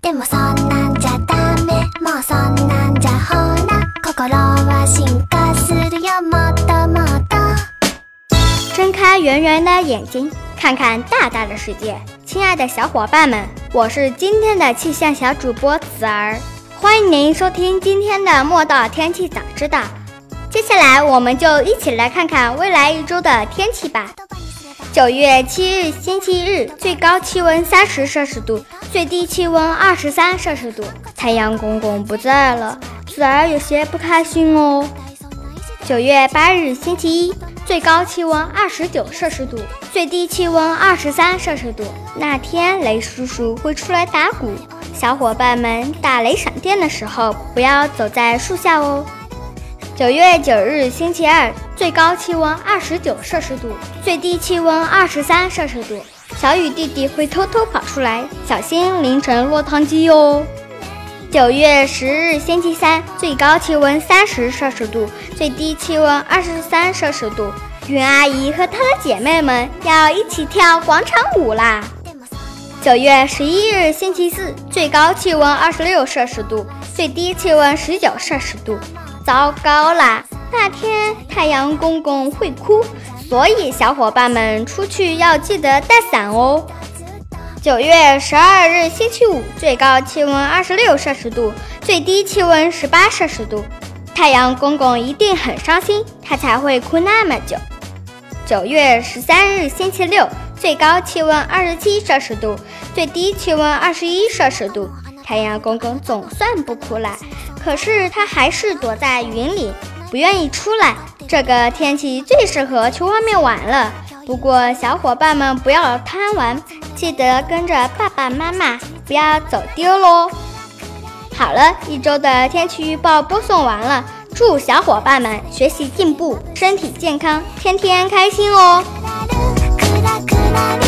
でもそんなんじゃダメもうそんなんじゃほら心は進化するよもっともっと睁开圆圆的眼睛，看看大大的世界。亲爱的小伙伴们，我是今天的气象小主播子儿，欢迎您收听今天的莫道天气早知道。接下来，我们就一起来看看未来一周的天气吧。 九月七日，星期日，最高气温三十摄氏度，最低气温二十三摄氏度。太阳公公不在了，子儿有些不开心哦。九月八日，星期一，最高气温二十九摄氏度，最低气温二十三摄氏度。那天雷叔叔会出来打鼓，小伙伴们打雷闪电的时候，不要走在树下哦。九月九日，星期二，最高气温二十九摄氏度，最低气温二十三摄氏度。小雨弟弟会偷偷跑出来，小心淋成落汤鸡哟。九月十日，星期三，最高气温三十摄氏度，最低气温二十三摄氏度。云阿姨和她的姐妹们要一起跳广场舞啦！九月十一日，星期四，最高气温二十六摄氏度，最低气温十九摄氏度。糟糕啦！那天太阳公公会哭，所以小伙伴们出去要记得带伞哦。九月十二日，星期五，最高气温二十六摄氏度，最低气温十八摄氏度。太阳公公一定很伤心，他才会哭那么久。九月十三日，星期六，最高气温二十七摄氏度，最低气温二十一摄氏度。太阳公公总算不哭了，可是他还是躲在云里，不愿意出来。这个天气最适合去外面玩了。不过小伙伴们不要贪玩，记得跟着爸爸妈妈，不要走丢喽。好了，一周的天气预报播送完了，祝小伙伴们学习进步，身体健康，天天开心哦。クラクラに